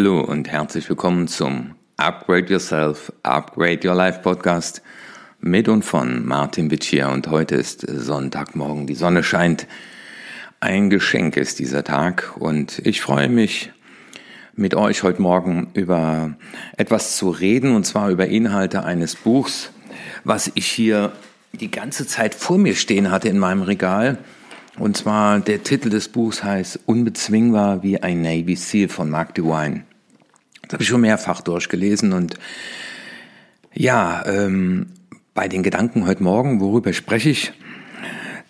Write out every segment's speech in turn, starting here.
Hallo und herzlich willkommen zum Upgrade Yourself, Upgrade Your Life Podcast mit und von Martin Wittier und heute ist Sonntagmorgen, die Sonne scheint. Ein Geschenk ist dieser Tag und ich freue mich mit euch heute Morgen über etwas zu reden und zwar über Inhalte eines Buchs, was ich hier die ganze Zeit vor mir stehen hatte in meinem Regal. Und zwar der Titel des Buchs heißt Unbezwingbar wie ein Navy Seal von Mark DeWine. Das habe ich schon mehrfach durchgelesen und ja, ähm, bei den Gedanken heute Morgen, worüber spreche ich,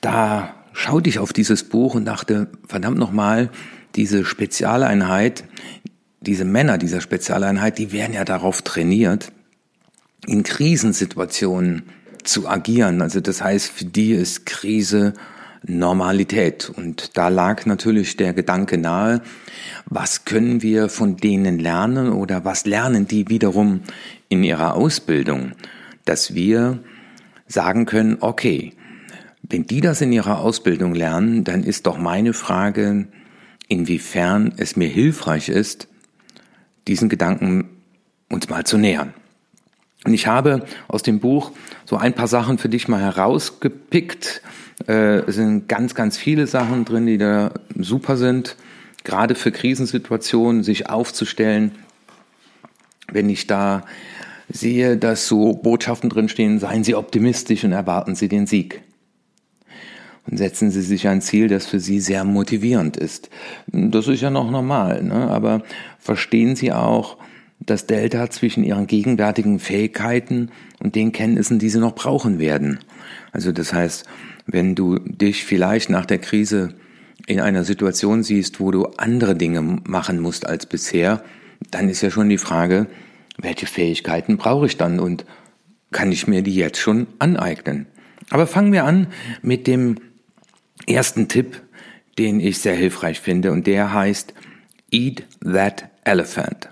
da schaute ich auf dieses Buch und dachte, verdammt nochmal, diese Spezialeinheit, diese Männer dieser Spezialeinheit, die werden ja darauf trainiert, in Krisensituationen zu agieren. Also das heißt, für die ist Krise Normalität. Und da lag natürlich der Gedanke nahe, was können wir von denen lernen oder was lernen die wiederum in ihrer Ausbildung, dass wir sagen können, okay, wenn die das in ihrer Ausbildung lernen, dann ist doch meine Frage, inwiefern es mir hilfreich ist, diesen Gedanken uns mal zu nähern. Und ich habe aus dem Buch so ein paar Sachen für dich mal herausgepickt, äh, es sind ganz, ganz viele Sachen drin, die da super sind. Gerade für Krisensituationen sich aufzustellen. Wenn ich da sehe, dass so Botschaften drinstehen, seien Sie optimistisch und erwarten Sie den Sieg. Und setzen Sie sich ein Ziel, das für Sie sehr motivierend ist. Das ist ja noch normal, ne? aber verstehen Sie auch das Delta zwischen Ihren gegenwärtigen Fähigkeiten und den Kenntnissen, die Sie noch brauchen werden. Also das heißt, wenn du dich vielleicht nach der Krise in einer Situation siehst, wo du andere Dinge machen musst als bisher, dann ist ja schon die Frage, welche Fähigkeiten brauche ich dann und kann ich mir die jetzt schon aneignen? Aber fangen wir an mit dem ersten Tipp, den ich sehr hilfreich finde und der heißt Eat that elephant.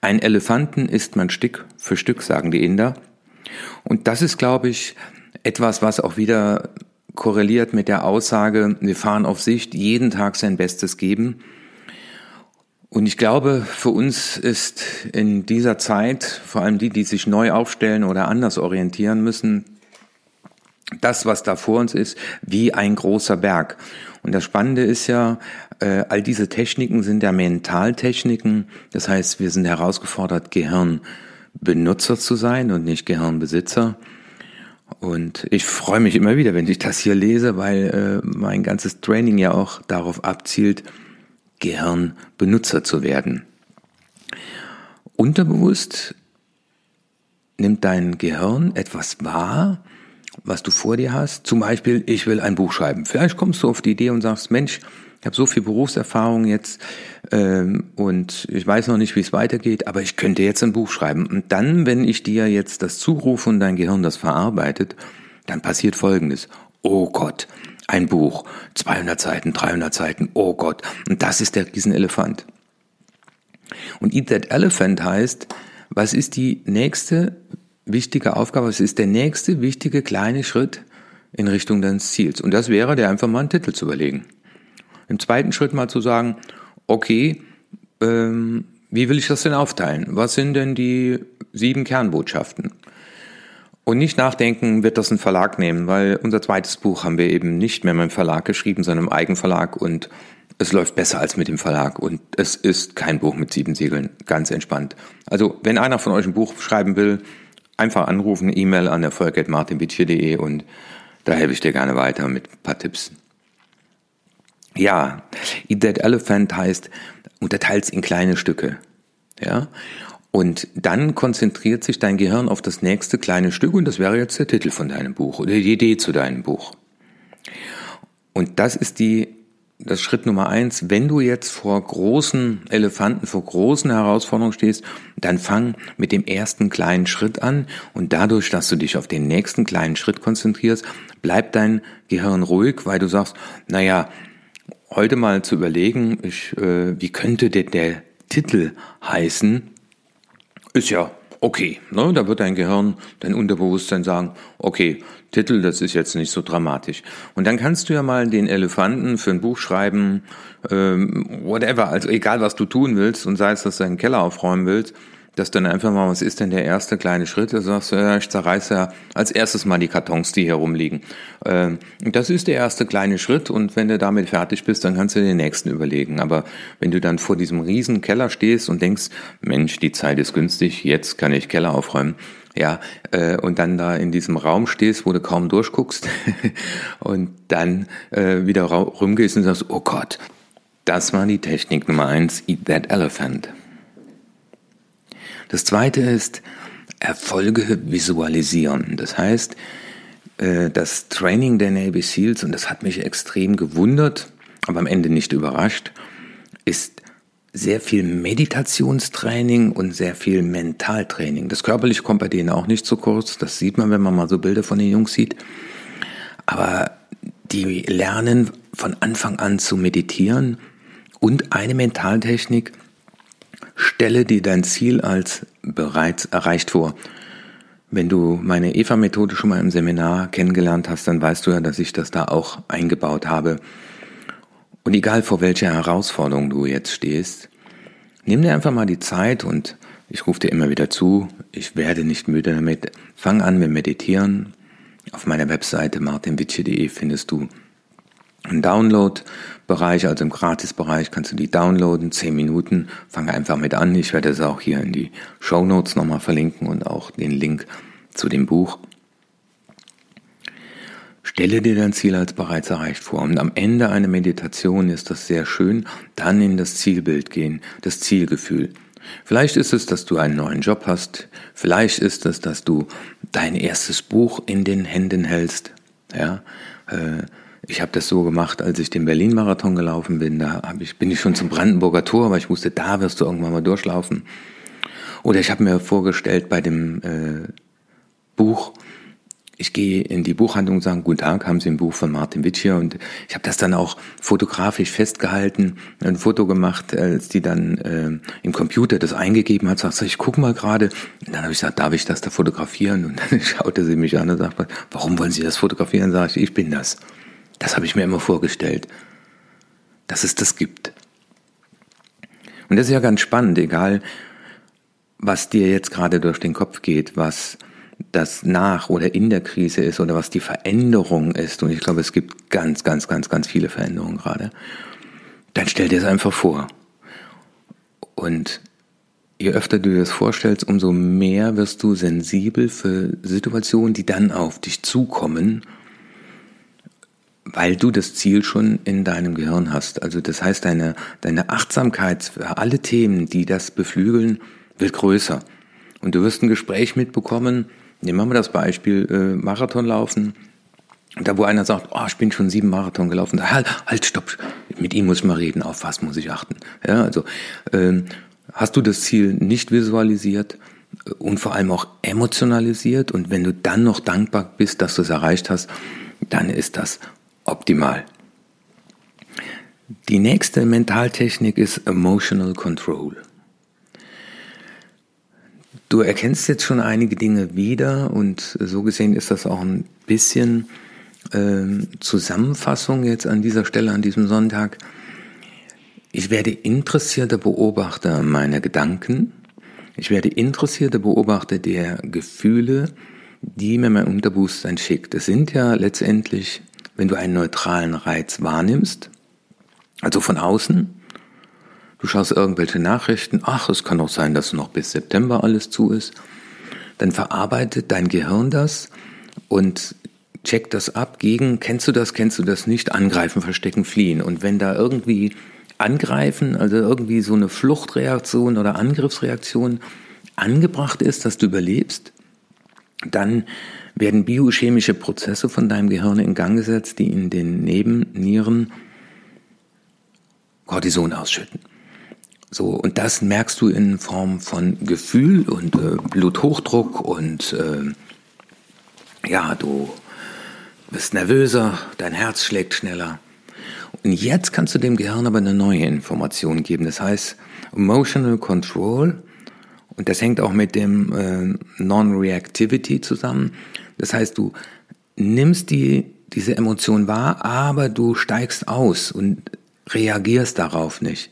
Ein Elefanten isst man Stück für Stück, sagen die Inder. Und das ist, glaube ich, etwas, was auch wieder korreliert mit der Aussage, wir fahren auf Sicht, jeden Tag sein Bestes geben. Und ich glaube, für uns ist in dieser Zeit, vor allem die, die sich neu aufstellen oder anders orientieren müssen, das, was da vor uns ist, wie ein großer Berg. Und das Spannende ist ja, äh, all diese Techniken sind ja Mentaltechniken. Das heißt, wir sind herausgefordert, Gehirnbenutzer zu sein und nicht Gehirnbesitzer. Und ich freue mich immer wieder, wenn ich das hier lese, weil äh, mein ganzes Training ja auch darauf abzielt, Gehirnbenutzer zu werden. Unterbewusst nimmt dein Gehirn etwas wahr, was du vor dir hast. Zum Beispiel, ich will ein Buch schreiben. Vielleicht kommst du auf die Idee und sagst, Mensch, ich habe so viel Berufserfahrung jetzt ähm, und ich weiß noch nicht, wie es weitergeht, aber ich könnte jetzt ein Buch schreiben. Und dann, wenn ich dir jetzt das zurufe und dein Gehirn das verarbeitet, dann passiert Folgendes. Oh Gott, ein Buch, 200 Seiten, 300 Seiten, oh Gott. Und das ist der Riesenelefant. Und Eat That Elephant heißt, was ist die nächste wichtige Aufgabe, was ist der nächste wichtige kleine Schritt in Richtung deines Ziels? Und das wäre, dir einfach mal einen Titel zu überlegen. Im zweiten Schritt mal zu sagen, okay, ähm, wie will ich das denn aufteilen? Was sind denn die sieben Kernbotschaften? Und nicht nachdenken, wird das ein Verlag nehmen, weil unser zweites Buch haben wir eben nicht mehr mit dem Verlag geschrieben, sondern im Eigenverlag und es läuft besser als mit dem Verlag und es ist kein Buch mit sieben Siegeln, ganz entspannt. Also, wenn einer von euch ein Buch schreiben will, einfach anrufen, E-Mail an erfolg.martinbitchier.de und da helfe ich dir gerne weiter mit ein paar Tipps. Ja, Eat That Elephant heißt, unterteils in kleine Stücke. Ja, und dann konzentriert sich dein Gehirn auf das nächste kleine Stück und das wäre jetzt der Titel von deinem Buch oder die Idee zu deinem Buch. Und das ist die, das Schritt Nummer eins. Wenn du jetzt vor großen Elefanten, vor großen Herausforderungen stehst, dann fang mit dem ersten kleinen Schritt an und dadurch, dass du dich auf den nächsten kleinen Schritt konzentrierst, bleibt dein Gehirn ruhig, weil du sagst, naja, heute mal zu überlegen, ich, äh, wie könnte der, der Titel heißen, ist ja okay, ne, da wird dein Gehirn, dein Unterbewusstsein sagen, okay, Titel, das ist jetzt nicht so dramatisch. Und dann kannst du ja mal den Elefanten für ein Buch schreiben, ähm, whatever, also egal was du tun willst und sei es, dass du deinen Keller aufräumen willst, dass dann einfach mal, was ist denn der erste kleine Schritt? Da sagst du, ja, ich zerreiße ja als erstes mal die Kartons, die hier rumliegen. Ähm, das ist der erste kleine Schritt und wenn du damit fertig bist, dann kannst du den nächsten überlegen. Aber wenn du dann vor diesem riesen Keller stehst und denkst, Mensch, die Zeit ist günstig, jetzt kann ich Keller aufräumen, ja, äh, und dann da in diesem Raum stehst, wo du kaum durchguckst und dann äh, wieder rumgehst und sagst, oh Gott, das war die Technik Nummer eins, Eat That Elephant. Das zweite ist Erfolge visualisieren. Das heißt, äh, das Training der Navy SEALs, und das hat mich extrem gewundert, aber am Ende nicht überrascht, ist sehr viel Meditationstraining und sehr viel Mentaltraining. Das körperliche kommt bei denen auch nicht zu kurz. Das sieht man, wenn man mal so Bilder von den Jungs sieht. Aber die lernen von Anfang an zu meditieren und eine Mentaltechnik, Stelle dir dein Ziel als bereits erreicht vor. Wenn du meine EVA-Methode schon mal im Seminar kennengelernt hast, dann weißt du ja, dass ich das da auch eingebaut habe. Und egal vor welcher Herausforderung du jetzt stehst, nimm dir einfach mal die Zeit und ich rufe dir immer wieder zu, ich werde nicht müde damit. Fang an mit Meditieren. Auf meiner Webseite martinwitsche.de findest du einen Download-Bereich, also im Gratis-Bereich kannst du die downloaden, 10 Minuten, fange einfach mit an. Ich werde es auch hier in die Show Notes nochmal verlinken und auch den Link zu dem Buch. Stelle dir dein Ziel als bereits erreicht vor. Und am Ende einer Meditation ist das sehr schön, dann in das Zielbild gehen, das Zielgefühl. Vielleicht ist es, dass du einen neuen Job hast. Vielleicht ist es, dass du dein erstes Buch in den Händen hältst. Ja, äh, ich habe das so gemacht, als ich den Berlin-Marathon gelaufen bin. Da hab ich, bin ich schon zum Brandenburger Tor, aber ich wusste, da wirst du irgendwann mal durchlaufen. Oder ich habe mir vorgestellt bei dem äh, Buch, ich gehe in die Buchhandlung und sage, guten Tag, haben Sie ein Buch von Martin Witsch hier? Und ich habe das dann auch fotografisch festgehalten, ein Foto gemacht, als die dann äh, im Computer das eingegeben hat, sagt, ich guck mal gerade. Und dann habe ich gesagt, darf ich das da fotografieren? Und dann schaute sie mich an und sagte, warum wollen Sie das fotografieren? Sag ich, ich bin das. Das habe ich mir immer vorgestellt, dass es das gibt. Und das ist ja ganz spannend, egal was dir jetzt gerade durch den Kopf geht, was das nach oder in der Krise ist oder was die Veränderung ist. Und ich glaube, es gibt ganz, ganz, ganz, ganz viele Veränderungen gerade. Dann stell dir es einfach vor. Und je öfter du dir das vorstellst, umso mehr wirst du sensibel für Situationen, die dann auf dich zukommen weil du das Ziel schon in deinem Gehirn hast. Also das heißt, deine, deine Achtsamkeit für alle Themen, die das beflügeln, wird größer. Und du wirst ein Gespräch mitbekommen, nehmen wir mal das Beispiel äh, Marathonlaufen, da wo einer sagt, oh, ich bin schon sieben Marathon gelaufen, halt, halt, stopp, mit ihm muss ich mal reden, auf was muss ich achten. Ja, also ähm, hast du das Ziel nicht visualisiert äh, und vor allem auch emotionalisiert und wenn du dann noch dankbar bist, dass du es erreicht hast, dann ist das optimal. Die nächste Mentaltechnik ist Emotional Control. Du erkennst jetzt schon einige Dinge wieder und so gesehen ist das auch ein bisschen äh, Zusammenfassung jetzt an dieser Stelle, an diesem Sonntag. Ich werde interessierter Beobachter meiner Gedanken. Ich werde interessierter Beobachter der Gefühle, die mir mein Unterbewusstsein schickt. Es sind ja letztendlich wenn du einen neutralen Reiz wahrnimmst, also von außen, du schaust irgendwelche Nachrichten, ach, es kann auch sein, dass noch bis September alles zu ist, dann verarbeitet dein Gehirn das und checkt das ab gegen, kennst du das, kennst du das nicht, angreifen, verstecken, fliehen. Und wenn da irgendwie angreifen, also irgendwie so eine Fluchtreaktion oder Angriffsreaktion angebracht ist, dass du überlebst, dann werden biochemische Prozesse von deinem Gehirn in Gang gesetzt, die in den Nebennieren Cortison ausschütten. So, und das merkst du in Form von Gefühl und äh, Bluthochdruck und äh, ja, du bist nervöser, dein Herz schlägt schneller. Und jetzt kannst du dem Gehirn aber eine neue Information geben. Das heißt, Emotional Control Und das hängt auch mit dem äh, Non-Reactivity zusammen. Das heißt, du nimmst die, diese Emotion wahr, aber du steigst aus und reagierst darauf nicht.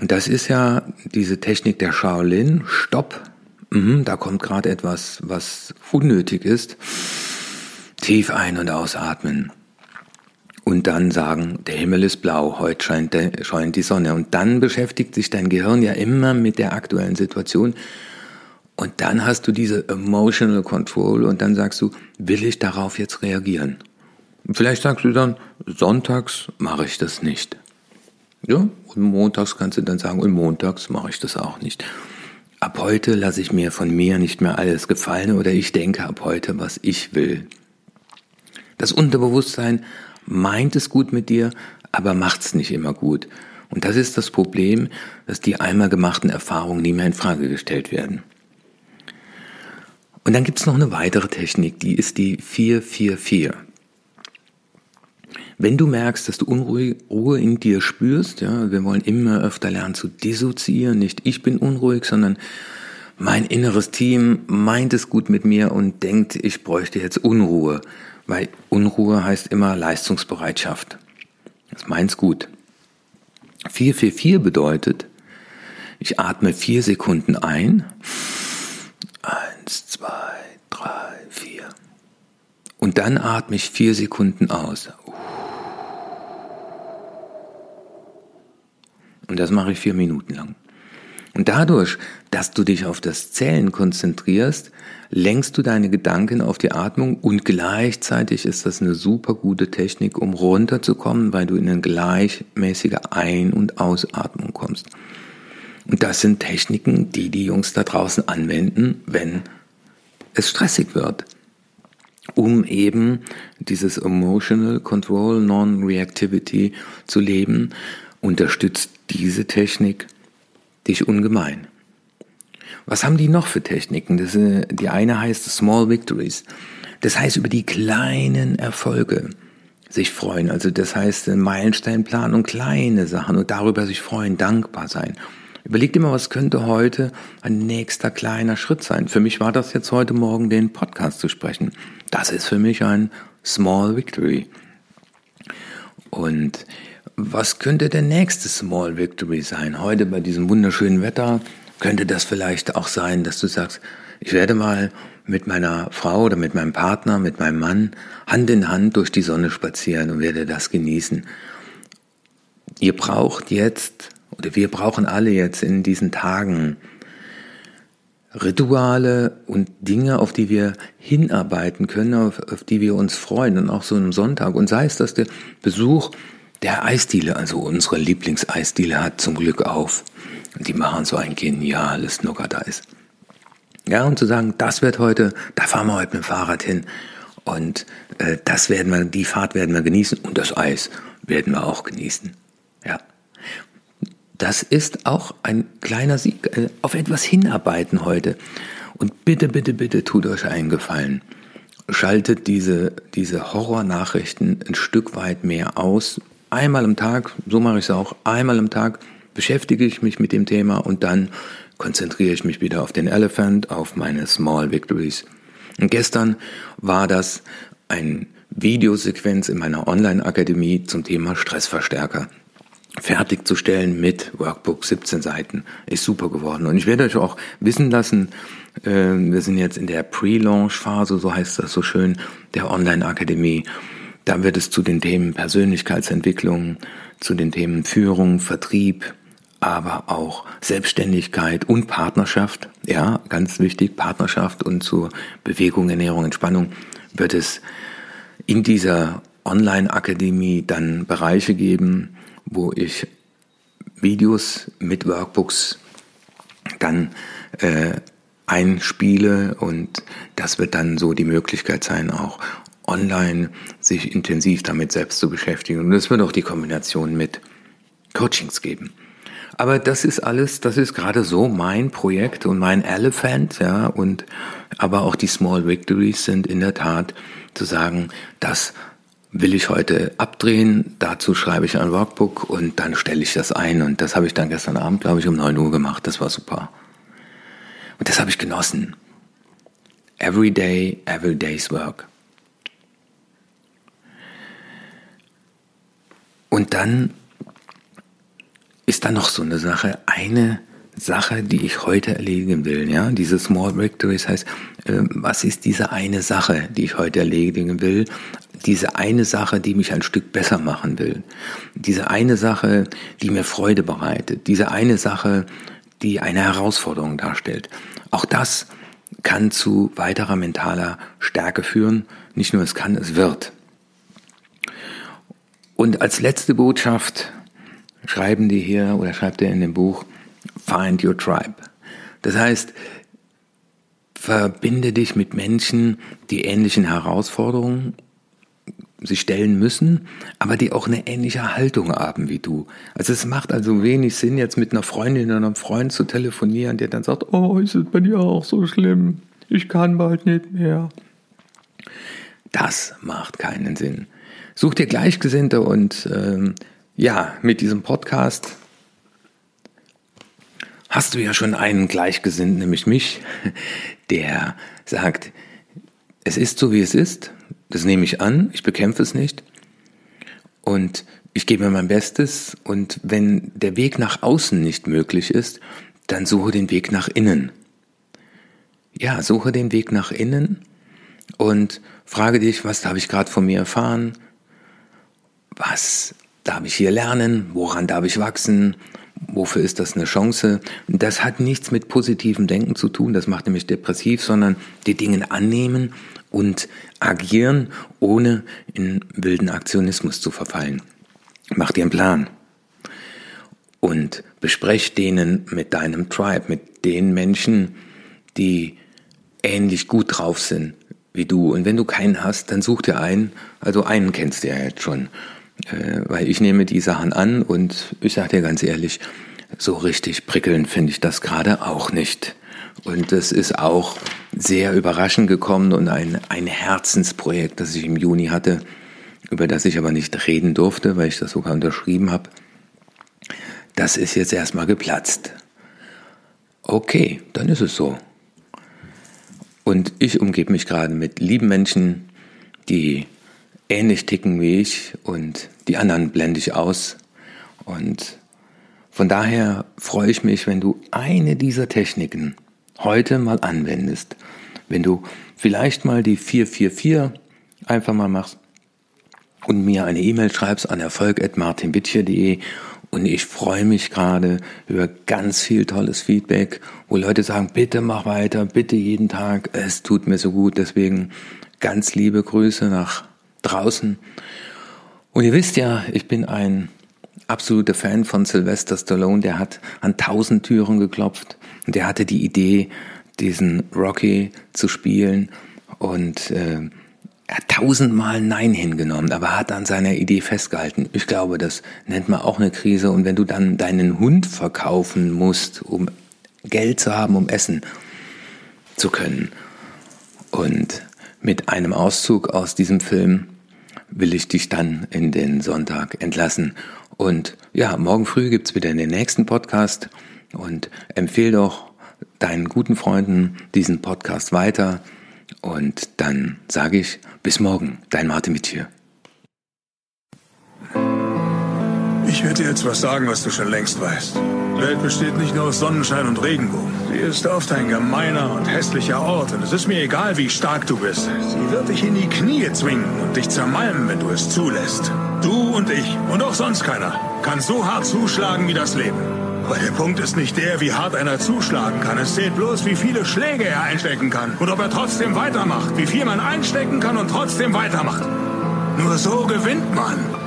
Und das ist ja diese Technik der Shaolin. Stopp. Mhm, da kommt gerade etwas, was unnötig ist. Tief ein- und ausatmen. Und dann sagen, der Himmel ist blau, heute scheint, der, scheint die Sonne. Und dann beschäftigt sich dein Gehirn ja immer mit der aktuellen Situation. Und dann hast du diese Emotional Control und dann sagst du, will ich darauf jetzt reagieren? Vielleicht sagst du dann, sonntags mache ich das nicht. Ja, und montags kannst du dann sagen, und montags mache ich das auch nicht. Ab heute lasse ich mir von mir nicht mehr alles gefallen oder ich denke ab heute, was ich will. Das Unterbewusstsein meint es gut mit dir, aber macht es nicht immer gut. Und das ist das Problem, dass die einmal gemachten Erfahrungen nie mehr in Frage gestellt werden. Und dann gibt es noch eine weitere Technik, die ist die 444. Wenn du merkst, dass du Unruhe in dir spürst, ja, wir wollen immer öfter lernen zu dissoziieren, nicht ich bin unruhig, sondern mein inneres Team meint es gut mit mir und denkt, ich bräuchte jetzt Unruhe, weil Unruhe heißt immer Leistungsbereitschaft. Das meint's gut. 444 bedeutet, ich atme vier Sekunden ein. Eins, zwei, drei, vier. Und dann atme ich vier Sekunden aus. Und das mache ich vier Minuten lang. Und dadurch, dass du dich auf das Zählen konzentrierst, lenkst du deine Gedanken auf die Atmung und gleichzeitig ist das eine super gute Technik, um runterzukommen, weil du in eine gleichmäßige Ein- und Ausatmung kommst. Und das sind Techniken, die die Jungs da draußen anwenden, wenn es stressig wird, um eben dieses Emotional Control, Non-Reactivity zu leben, unterstützt diese Technik dich ungemein. Was haben die noch für Techniken? Das, äh, die eine heißt Small Victories. Das heißt über die kleinen Erfolge sich freuen. Also das heißt Meilensteinplan und kleine Sachen und darüber sich freuen, dankbar sein. Überleg dir mal, was könnte heute ein nächster kleiner Schritt sein. Für mich war das jetzt heute Morgen, den Podcast zu sprechen. Das ist für mich ein Small Victory. Und was könnte der nächste Small Victory sein? Heute bei diesem wunderschönen Wetter könnte das vielleicht auch sein, dass du sagst, ich werde mal mit meiner Frau oder mit meinem Partner, mit meinem Mann Hand in Hand durch die Sonne spazieren und werde das genießen. Ihr braucht jetzt, wir brauchen alle jetzt in diesen Tagen Rituale und Dinge, auf die wir hinarbeiten können, auf, auf die wir uns freuen und auch so einem Sonntag. Und sei es, dass der Besuch der Eisdiele, also unsere Lieblingseisdiele, hat zum Glück auf. Die machen so ein geniales Nougat-Eis. Ja, und zu sagen, das wird heute, da fahren wir heute mit dem Fahrrad hin. Und äh, das werden wir, die Fahrt werden wir genießen und das Eis werden wir auch genießen. Das ist auch ein kleiner Sieg, äh, auf etwas hinarbeiten heute. Und bitte, bitte, bitte tut euch einen Gefallen. Schaltet diese, diese Horrornachrichten ein Stück weit mehr aus, einmal am Tag, so mache ich es auch, einmal am Tag beschäftige ich mich mit dem Thema und dann konzentriere ich mich wieder auf den Elephant, auf meine Small Victories. Und gestern war das ein Videosequenz in meiner Online-Akademie zum Thema Stressverstärker. Fertigzustellen mit Workbook 17 Seiten. Ist super geworden. Und ich werde euch auch wissen lassen, äh, wir sind jetzt in der Pre-Launch-Phase, so heißt das so schön, der Online-Akademie. Da wird es zu den Themen Persönlichkeitsentwicklung, zu den Themen Führung, Vertrieb, aber auch Selbstständigkeit und Partnerschaft. Ja, ganz wichtig, Partnerschaft und zur Bewegung, Ernährung, Entspannung wird es in dieser Online-Akademie dann Bereiche geben, wo ich Videos mit Workbooks dann äh, einspiele und das wird dann so die Möglichkeit sein, auch online sich intensiv damit selbst zu beschäftigen. Und es wird auch die Kombination mit Coachings geben. Aber das ist alles, das ist gerade so mein Projekt und mein Elephant, ja, und aber auch die Small Victories sind in der Tat zu sagen, das will ich heute abdrehen, dazu schreibe ich ein Workbook und dann stelle ich das ein und das habe ich dann gestern Abend, glaube ich, um 9 Uhr gemacht, das war super. Und das habe ich genossen. Every day, every day's work. Und dann ist da noch so eine Sache, eine Sache, die ich heute erledigen will. Ja, diese Small Victories heißt, äh, was ist diese eine Sache, die ich heute erledigen will? Diese eine Sache, die mich ein Stück besser machen will. Diese eine Sache, die mir Freude bereitet. Diese eine Sache, die eine Herausforderung darstellt. Auch das kann zu weiterer mentaler Stärke führen. Nicht nur es kann, es wird. Und als letzte Botschaft schreiben die hier oder schreibt er in dem Buch, Find Your Tribe. Das heißt, verbinde dich mit Menschen, die ähnlichen Herausforderungen sie stellen müssen, aber die auch eine ähnliche Haltung haben wie du. Also es macht also wenig Sinn, jetzt mit einer Freundin oder einem Freund zu telefonieren, der dann sagt, oh, ist es bei dir auch so schlimm? Ich kann bald nicht mehr. Das macht keinen Sinn. Such dir Gleichgesinnte und ähm, ja, mit diesem Podcast hast du ja schon einen Gleichgesinnten, nämlich mich, der sagt, es ist so, wie es ist, das nehme ich an, ich bekämpfe es nicht und ich gebe mir mein Bestes und wenn der Weg nach außen nicht möglich ist, dann suche den Weg nach innen. Ja, suche den Weg nach innen und frage dich, was habe ich gerade von mir erfahren? Was darf ich hier lernen? Woran darf ich wachsen? Wofür ist das eine Chance? Das hat nichts mit positivem Denken zu tun, das macht nämlich depressiv, sondern die Dinge annehmen und agieren, ohne in wilden Aktionismus zu verfallen. Mach dir einen Plan und besprech denen mit deinem Tribe, mit den Menschen, die ähnlich gut drauf sind wie du. Und wenn du keinen hast, dann such dir einen. Also einen kennst du ja jetzt schon. Äh, weil ich nehme die Sachen an und ich sage dir ganz ehrlich, so richtig prickelnd finde ich das gerade auch nicht. Und es ist auch sehr überraschend gekommen und ein, ein Herzensprojekt, das ich im Juni hatte, über das ich aber nicht reden durfte, weil ich das sogar unterschrieben habe. Das ist jetzt erstmal geplatzt. Okay, dann ist es so. Und ich umgebe mich gerade mit lieben Menschen, die ähnlich ticken wie ich und die anderen blende ich aus. Und von daher freue ich mich, wenn du eine dieser Techniken heute mal anwendest. Wenn du vielleicht mal die 444 einfach mal machst und mir eine E-Mail schreibst an erfolg.martinbitcher.de und ich freue mich gerade über ganz viel tolles Feedback, wo Leute sagen, bitte mach weiter, bitte jeden Tag, es tut mir so gut. Deswegen ganz liebe Grüße nach draußen. Und ihr wisst ja, ich bin ein absoluter Fan von Sylvester Stallone, der hat an tausend Türen geklopft und der hatte die Idee, diesen Rocky zu spielen und äh, er hat tausendmal Nein hingenommen, aber hat an seiner Idee festgehalten. Ich glaube, das nennt man auch eine Krise. Und wenn du dann deinen Hund verkaufen musst, um Geld zu haben, um essen zu können und mit einem Auszug aus diesem Film will ich dich dann in den Sonntag entlassen. Und ja, morgen früh gibt's wieder den nächsten Podcast und empfehle doch deinen guten Freunden diesen Podcast weiter. Und dann sage ich bis morgen, dein Martin Mittier. Ich werde dir jetzt was sagen, was du schon längst weißt. Die Welt besteht nicht nur aus Sonnenschein und Regenbogen. Sie ist oft ein gemeiner und hässlicher Ort und es ist mir egal, wie stark du bist. Sie wird dich in die Knie zwingen und dich zermalmen, wenn du es zulässt. Du und ich und auch sonst keiner kann so hart zuschlagen wie das Leben. Aber der Punkt ist nicht der, wie hart einer zuschlagen kann. Es zählt bloß, wie viele Schläge er einstecken kann und ob er trotzdem weitermacht. Wie viel man einstecken kann und trotzdem weitermacht. Nur so gewinnt man.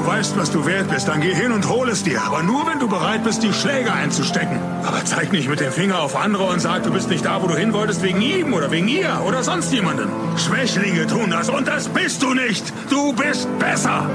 Du weißt, was du wert bist, dann geh hin und hol es dir. Aber nur, wenn du bereit bist, die Schläge einzustecken. Aber zeig nicht mit dem Finger auf andere und sag, du bist nicht da, wo du hin wolltest, wegen ihm oder wegen ihr oder sonst jemanden. Schwächlinge tun das und das bist du nicht. Du bist besser.